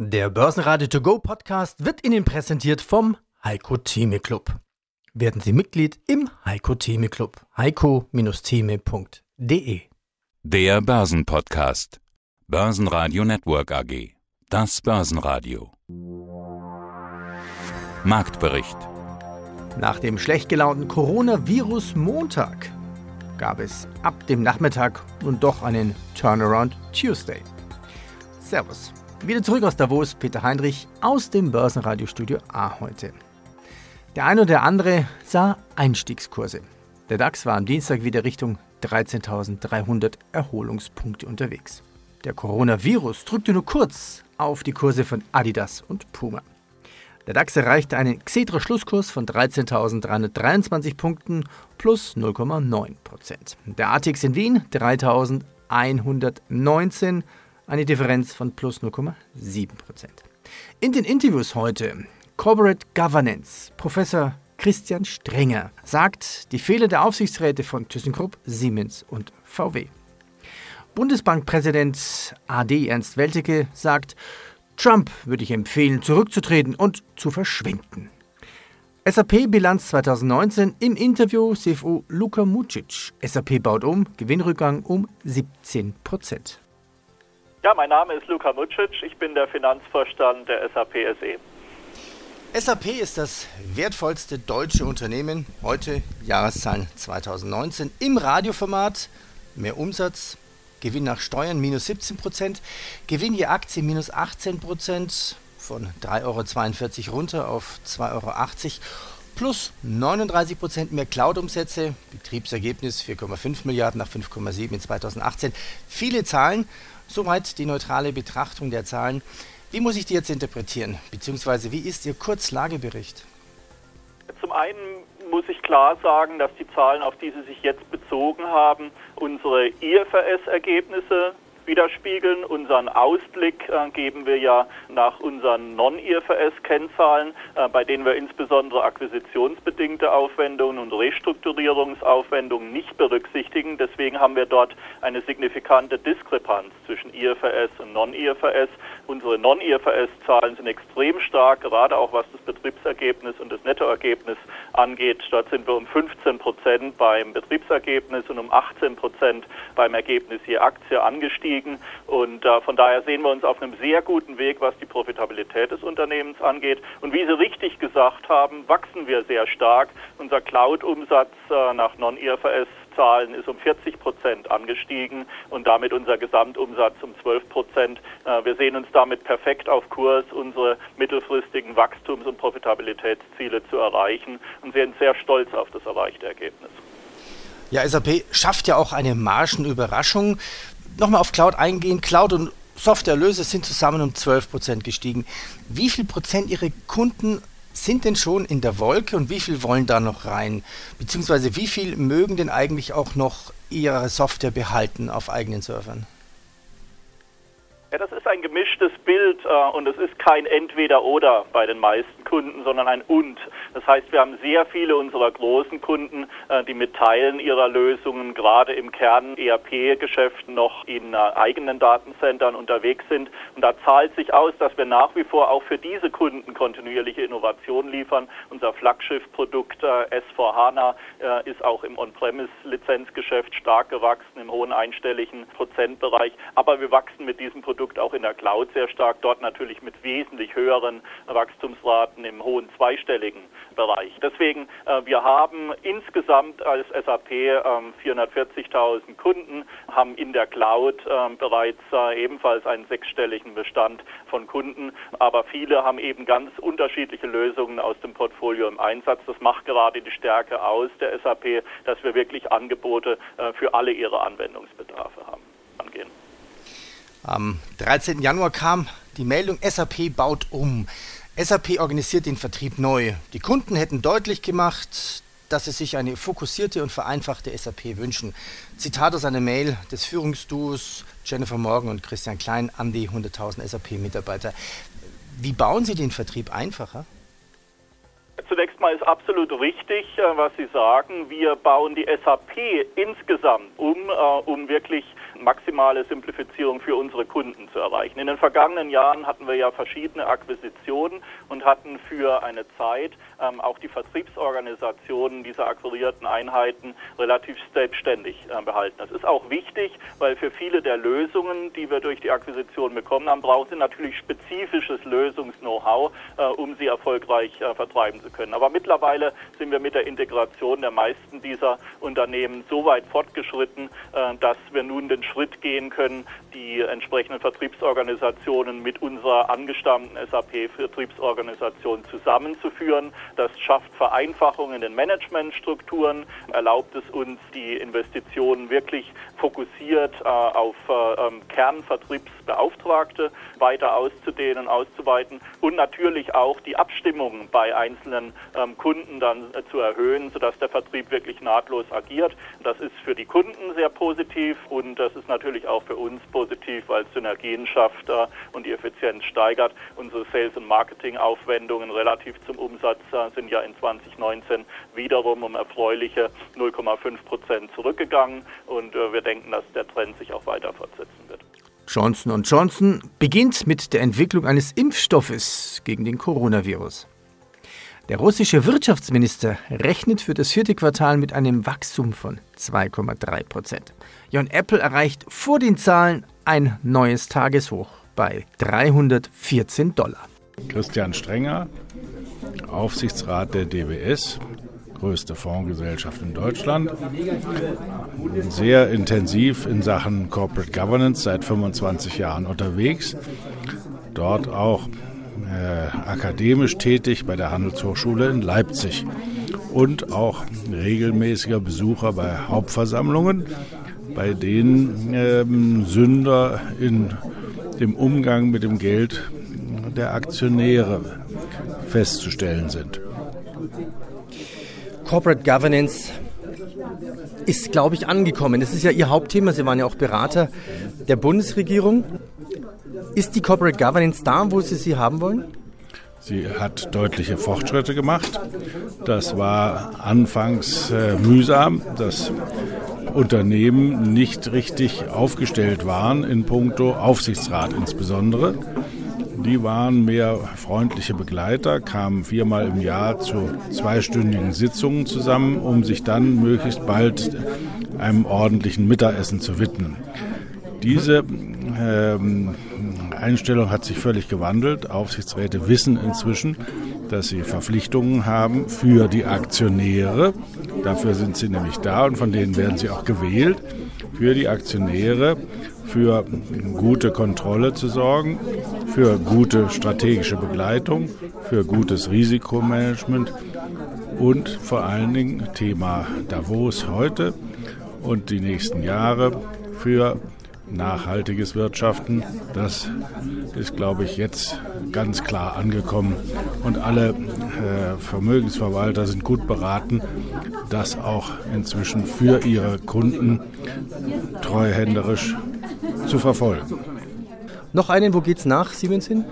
Der Börsenradio To Go Podcast wird Ihnen präsentiert vom Heiko Theme Club. Werden Sie Mitglied im Heiko Theme Club. heiko-theme.de Der Börsenpodcast. Börsenradio Network AG. Das Börsenradio. Marktbericht. Nach dem schlecht gelaunten Coronavirus-Montag gab es ab dem Nachmittag nun doch einen Turnaround Tuesday. Servus. Wieder zurück aus Davos, Peter Heinrich aus dem Börsenradiostudio A heute. Der eine oder andere sah Einstiegskurse. Der DAX war am Dienstag wieder Richtung 13.300 Erholungspunkte unterwegs. Der Coronavirus drückte nur kurz auf die Kurse von Adidas und Puma. Der DAX erreichte einen Xetra-Schlusskurs von 13.323 Punkten plus 0,9%. Der ATX in Wien 3.119 eine Differenz von plus 0,7%. In den Interviews heute Corporate Governance, Professor Christian Strenger sagt die Fehler der Aufsichtsräte von ThyssenKrupp, Siemens und VW. Bundesbankpräsident AD Ernst Weltecke sagt, Trump würde ich empfehlen, zurückzutreten und zu verschwinden. SAP-Bilanz 2019 im Interview CFO Luka Mucic. SAP baut um, Gewinnrückgang um 17 Prozent. Ja, mein Name ist Luka Mucic, ich bin der Finanzvorstand der SAP SE. SAP ist das wertvollste deutsche Unternehmen, heute Jahreszahlen 2019, im Radioformat, mehr Umsatz, Gewinn nach Steuern minus 17 Prozent, Gewinn je Aktie minus 18 Prozent, von 3,42 Euro runter auf 2,80 Euro, plus 39 Prozent mehr Cloud-Umsätze, Betriebsergebnis 4,5 Milliarden nach 5,7 in 2018. Viele Zahlen Soweit die neutrale Betrachtung der Zahlen. Wie muss ich die jetzt interpretieren? Beziehungsweise wie ist Ihr Kurzlagebericht? Zum einen muss ich klar sagen, dass die Zahlen, auf die Sie sich jetzt bezogen haben, unsere IFRS-Ergebnisse widerspiegeln. Unseren Ausblick äh, geben wir ja nach unseren Non-IFRS-Kennzahlen, äh, bei denen wir insbesondere akquisitionsbedingte Aufwendungen und Restrukturierungsaufwendungen nicht berücksichtigen. Deswegen haben wir dort eine signifikante Diskrepanz zwischen IFRS und Non-IFRS. Unsere Non-IFRS-Zahlen sind extrem stark, gerade auch was das Betriebsergebnis und das Nettoergebnis angeht. Dort sind wir um 15 Prozent beim Betriebsergebnis und um 18 Prozent beim Ergebnis je Aktie angestiegen liegen. Und äh, von daher sehen wir uns auf einem sehr guten Weg, was die Profitabilität des Unternehmens angeht. Und wie Sie richtig gesagt haben, wachsen wir sehr stark. Unser Cloud-Umsatz äh, nach Non-IFRS Zahlen ist um 40 Prozent angestiegen und damit unser Gesamtumsatz um 12 Prozent. Äh, wir sehen uns damit perfekt auf Kurs, unsere mittelfristigen Wachstums- und Profitabilitätsziele zu erreichen und sind sehr stolz auf das erreichte Ergebnis. Ja, SAP schafft ja auch eine Margenüberraschung nochmal auf Cloud eingehen. Cloud und Softwareerlöse sind zusammen um 12 Prozent gestiegen. Wie viel Prozent Ihrer Kunden sind denn schon in der Wolke und wie viel wollen da noch rein? Beziehungsweise wie viel mögen denn eigentlich auch noch ihre Software behalten auf eigenen Servern? Ja, das ist ein gemischtes Bild äh, und es ist kein Entweder-Oder bei den meisten Kunden, sondern ein Und. Das heißt, wir haben sehr viele unserer großen Kunden, äh, die mit Teilen ihrer Lösungen gerade im Kern-ERP-Geschäft noch in äh, eigenen Datencentern unterwegs sind. Und da zahlt sich aus, dass wir nach wie vor auch für diese Kunden kontinuierliche Innovationen liefern. Unser Flaggschiff-Produkt äh, S4HANA äh, ist auch im On-Premise-Lizenzgeschäft stark gewachsen, im hohen einstelligen Prozentbereich. Aber wir wachsen mit diesem Produkt auch in der Cloud sehr stark, dort natürlich mit wesentlich höheren Wachstumsraten im hohen zweistelligen Bereich. Deswegen, äh, wir haben insgesamt als SAP äh, 440.000 Kunden, haben in der Cloud äh, bereits äh, ebenfalls einen sechsstelligen Bestand von Kunden, aber viele haben eben ganz unterschiedliche Lösungen aus dem Portfolio im Einsatz. Das macht gerade die Stärke aus der SAP, dass wir wirklich Angebote äh, für alle ihre Anwendungsbedarfe haben. Am 13. Januar kam die Meldung, SAP baut um. SAP organisiert den Vertrieb neu. Die Kunden hätten deutlich gemacht, dass sie sich eine fokussierte und vereinfachte SAP wünschen. Zitat aus einer Mail des Führungsduos Jennifer Morgan und Christian Klein an die 100.000 SAP-Mitarbeiter. Wie bauen Sie den Vertrieb einfacher? Zunächst mal ist absolut richtig, äh, was Sie sagen. Wir bauen die SAP insgesamt um, äh, um wirklich maximale Simplifizierung für unsere Kunden zu erreichen. In den vergangenen Jahren hatten wir ja verschiedene Akquisitionen und hatten für eine Zeit ähm, auch die Vertriebsorganisationen dieser akquirierten Einheiten relativ selbstständig äh, behalten. Das ist auch wichtig, weil für viele der Lösungen, die wir durch die Akquisition bekommen haben, brauchen sie natürlich spezifisches Lösungs-Know-how, äh, um sie erfolgreich äh, vertreiben zu können. Aber mittlerweile sind wir mit der Integration der meisten dieser Unternehmen so weit fortgeschritten, äh, dass wir nun den Schritt gehen können, die entsprechenden Vertriebsorganisationen mit unserer angestammten SAP-Vertriebsorganisation zusammenzuführen. Das schafft Vereinfachung in den Managementstrukturen, erlaubt es uns, die Investitionen wirklich fokussiert äh, auf äh, ähm, Kernvertriebsbeauftragte weiter auszudehnen, auszuweiten und natürlich auch die Abstimmung bei einzelnen ähm, Kunden dann äh, zu erhöhen, sodass der Vertrieb wirklich nahtlos agiert. Das ist für die Kunden sehr positiv und das ist natürlich auch für uns positiv, weil es Synergien schafft äh, und die Effizienz steigert. Unsere Sales- und Marketing-Aufwendungen relativ zum Umsatz äh, sind ja in 2019 wiederum um erfreuliche 0,5 Prozent zurückgegangen und äh, wir denken, dass der Trend sich auch weiter fortsetzen wird. Johnson Johnson beginnt mit der Entwicklung eines Impfstoffes gegen den Coronavirus. Der russische Wirtschaftsminister rechnet für das vierte Quartal mit einem Wachstum von 2,3 Prozent. Und Apple erreicht vor den Zahlen ein neues Tageshoch bei 314 Dollar. Christian Strenger, Aufsichtsrat der DWS, größte Fondsgesellschaft in Deutschland. Sehr intensiv in Sachen Corporate Governance seit 25 Jahren unterwegs. Dort auch äh, akademisch tätig bei der Handelshochschule in Leipzig und auch regelmäßiger Besucher bei Hauptversammlungen, bei denen ähm, Sünder in dem Umgang mit dem Geld der Aktionäre festzustellen sind. Corporate Governance ist, glaube ich, angekommen. Das ist ja Ihr Hauptthema. Sie waren ja auch Berater der Bundesregierung. Ist die Corporate Governance da, wo Sie sie haben wollen? Sie hat deutliche Fortschritte gemacht. Das war anfangs äh, mühsam, dass Unternehmen nicht richtig aufgestellt waren in puncto Aufsichtsrat insbesondere. Die waren mehr freundliche Begleiter, kamen viermal im Jahr zu zweistündigen Sitzungen zusammen, um sich dann möglichst bald einem ordentlichen Mittagessen zu widmen. Diese ähm, Einstellung hat sich völlig gewandelt. Aufsichtsräte wissen inzwischen, dass sie Verpflichtungen haben für die Aktionäre. Dafür sind sie nämlich da und von denen werden sie auch gewählt. Für die Aktionäre für gute Kontrolle zu sorgen, für gute strategische Begleitung, für gutes Risikomanagement und vor allen Dingen Thema Davos heute und die nächsten Jahre für nachhaltiges Wirtschaften. Das ist, glaube ich, jetzt ganz klar angekommen. Und alle äh, Vermögensverwalter sind gut beraten, das auch inzwischen für ihre Kunden treuhänderisch zu verfolgen. Noch einen, wo geht's nach Siemens hin?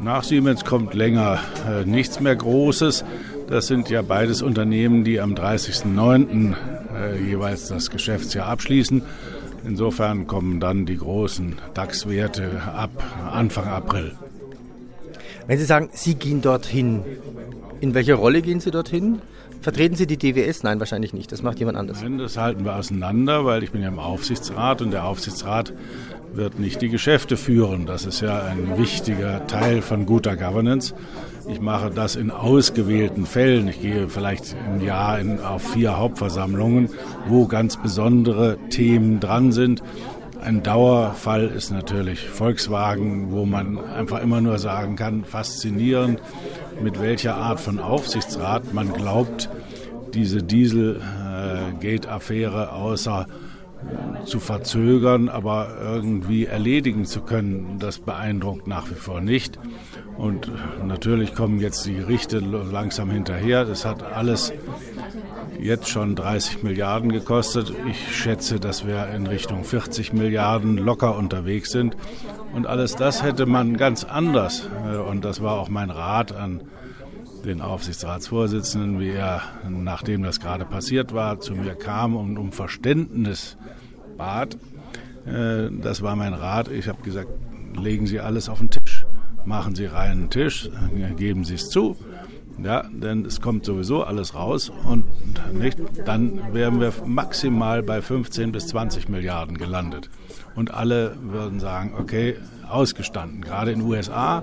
Nach Siemens kommt länger äh, nichts mehr Großes. Das sind ja beides Unternehmen, die am 30.09. Äh, jeweils das Geschäftsjahr abschließen. Insofern kommen dann die großen DAX-Werte ab Anfang April. Wenn Sie sagen, Sie gehen dorthin, in welcher Rolle gehen Sie dorthin? Vertreten Sie die DWS? Nein, wahrscheinlich nicht. Das macht jemand anders. Nein, das halten wir auseinander, weil ich bin ja im Aufsichtsrat und der Aufsichtsrat wird nicht die Geschäfte führen. Das ist ja ein wichtiger Teil von guter Governance. Ich mache das in ausgewählten Fällen. Ich gehe vielleicht im Jahr in, auf vier Hauptversammlungen, wo ganz besondere Themen dran sind. Ein Dauerfall ist natürlich Volkswagen, wo man einfach immer nur sagen kann, faszinierend, mit welcher Art von Aufsichtsrat man glaubt, diese Dieselgate-Affäre außer zu verzögern, aber irgendwie erledigen zu können, das beeindruckt nach wie vor nicht. Und natürlich kommen jetzt die Gerichte langsam hinterher. Das hat alles jetzt schon 30 Milliarden gekostet. Ich schätze, dass wir in Richtung 40 Milliarden locker unterwegs sind. Und alles das hätte man ganz anders, äh, und das war auch mein Rat an den Aufsichtsratsvorsitzenden, wie er, nachdem das gerade passiert war, zu mir kam und um Verständnis bat, Äh, das war mein Rat. Ich habe gesagt, legen Sie alles auf den Tisch. Machen Sie reinen Tisch, äh, geben Sie es zu. Ja, denn es kommt sowieso alles raus und nicht, dann wären wir maximal bei 15 bis 20 Milliarden gelandet. Und alle würden sagen, okay, ausgestanden. Gerade in den USA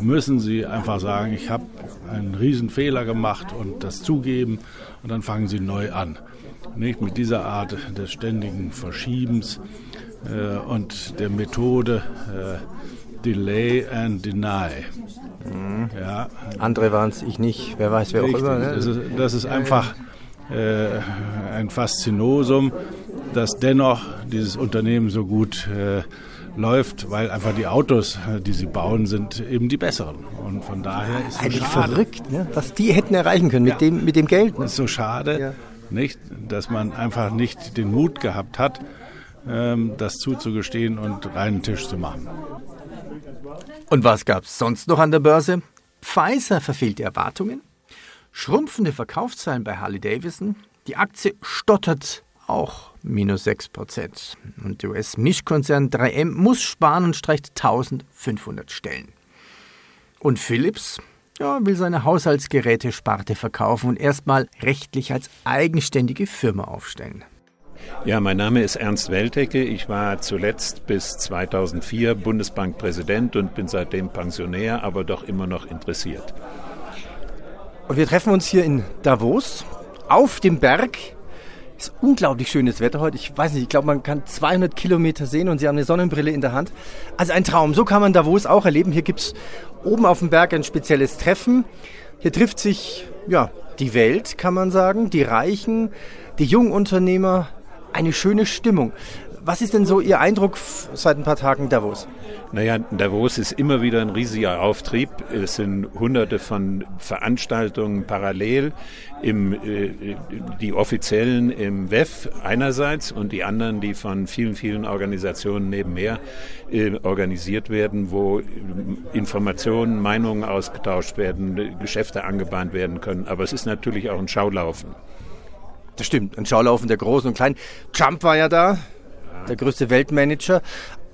müssen sie einfach sagen, ich habe einen Riesenfehler gemacht und das zugeben und dann fangen sie neu an. Nicht mit dieser Art des ständigen Verschiebens äh, und der Methode äh, Delay and Deny. Mhm. Ja. Andere waren es, ich nicht. Wer weiß, wer Richtig. auch immer. Ne? Das, ist, das ist einfach äh, ein Faszinosum, dass dennoch dieses Unternehmen so gut äh, läuft, weil einfach die Autos, äh, die sie bauen, sind eben die besseren. Und von daher ist es Eigentlich schade. verrückt, ne? was die hätten erreichen können mit, ja. dem, mit dem Geld. Ne? ist so schade, ja. nicht, dass man einfach nicht den Mut gehabt hat, ähm, das zuzugestehen und reinen Tisch zu machen. Und was gab es sonst noch an der Börse? Pfizer verfehlt die Erwartungen, schrumpfende Verkaufszahlen bei Harley Davidson, die Aktie stottert auch minus 6 Prozent. Und der US-Mischkonzern 3M muss sparen und streicht 1500 Stellen. Und Philips ja, will seine Haushaltsgeräte-Sparte verkaufen und erstmal rechtlich als eigenständige Firma aufstellen. Ja, mein Name ist Ernst Weltecke. Ich war zuletzt bis 2004 Bundesbankpräsident und bin seitdem Pensionär, aber doch immer noch interessiert. Und wir treffen uns hier in Davos auf dem Berg ist unglaublich schönes Wetter heute. Ich weiß nicht, ich glaube, man kann 200 Kilometer sehen und Sie haben eine Sonnenbrille in der Hand. Also ein Traum. So kann man Davos auch erleben. Hier gibt es oben auf dem Berg ein spezielles Treffen. Hier trifft sich ja, die Welt, kann man sagen, die Reichen, die Jungunternehmer. Eine schöne Stimmung. Was ist denn so Ihr Eindruck seit ein paar Tagen Davos? Naja, Davos ist immer wieder ein riesiger Auftrieb. Es sind hunderte von Veranstaltungen parallel, im, äh, die offiziellen im WEF einerseits und die anderen, die von vielen, vielen Organisationen nebenher äh, organisiert werden, wo Informationen, Meinungen ausgetauscht werden, Geschäfte angebahnt werden können. Aber es ist natürlich auch ein Schaulaufen. Das stimmt, ein Schaulaufen der Großen und Kleinen. Trump war ja da, der größte Weltmanager.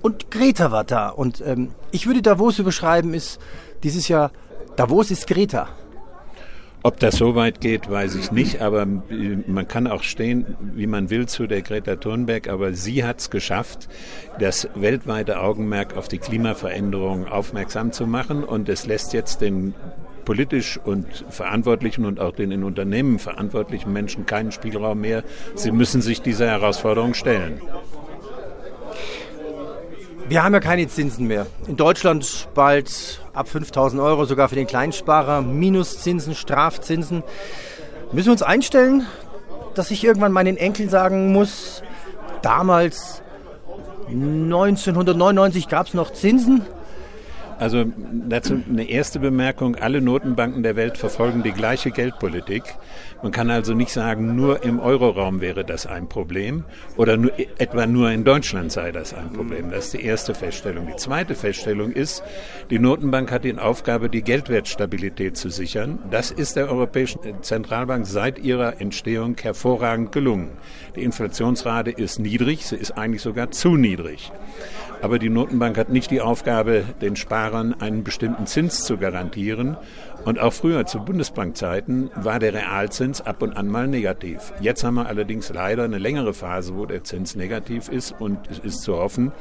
Und Greta war da. Und ähm, ich würde Davos überschreiben, ist dieses Jahr, Davos ist Greta. Ob das so weit geht, weiß ich nicht, aber äh, man kann auch stehen, wie man will, zu der Greta Thunberg, aber sie hat es geschafft, das weltweite Augenmerk auf die Klimaveränderung aufmerksam zu machen und es lässt jetzt den politisch und verantwortlichen und auch den in Unternehmen verantwortlichen Menschen keinen Spielraum mehr. Sie müssen sich dieser Herausforderung stellen. Wir haben ja keine Zinsen mehr. In Deutschland bald ab 5000 Euro, sogar für den Kleinsparer, Minuszinsen, Strafzinsen. Müssen wir uns einstellen, dass ich irgendwann meinen Enkeln sagen muss, damals 1999 gab es noch Zinsen, also dazu eine erste Bemerkung. Alle Notenbanken der Welt verfolgen die gleiche Geldpolitik. Man kann also nicht sagen, nur im Euroraum wäre das ein Problem oder nur, etwa nur in Deutschland sei das ein Problem. Das ist die erste Feststellung. Die zweite Feststellung ist, die Notenbank hat die Aufgabe, die Geldwertstabilität zu sichern. Das ist der Europäischen Zentralbank seit ihrer Entstehung hervorragend gelungen. Die Inflationsrate ist niedrig, sie ist eigentlich sogar zu niedrig. Aber die Notenbank hat nicht die Aufgabe, den Sparern einen bestimmten Zins zu garantieren. Und auch früher zu Bundesbankzeiten war der Realzins ab und an mal negativ. Jetzt haben wir allerdings leider eine längere Phase, wo der Zins negativ ist. Und es ist zu hoffen,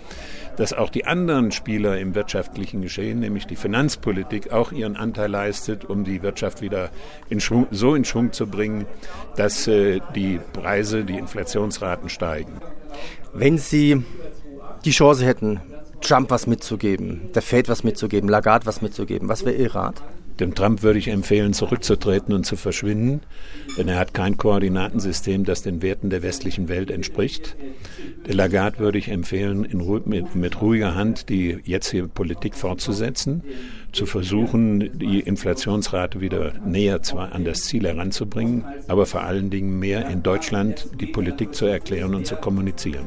dass auch die anderen Spieler im wirtschaftlichen Geschehen, nämlich die Finanzpolitik, auch ihren Anteil leistet, um die Wirtschaft wieder in Schwung, so in Schwung zu bringen, dass äh, die Preise, die Inflationsraten steigen. Wenn Sie die Chance hätten, Trump was mitzugeben, der Fed was mitzugeben, Lagarde was mitzugeben, was wäre Ihr Rat? Dem Trump würde ich empfehlen, zurückzutreten und zu verschwinden, denn er hat kein Koordinatensystem, das den Werten der westlichen Welt entspricht. Der Lagarde würde ich empfehlen, in, mit, mit ruhiger Hand die jetzige Politik fortzusetzen, zu versuchen, die Inflationsrate wieder näher zwar an das Ziel heranzubringen, aber vor allen Dingen mehr in Deutschland die Politik zu erklären und zu kommunizieren.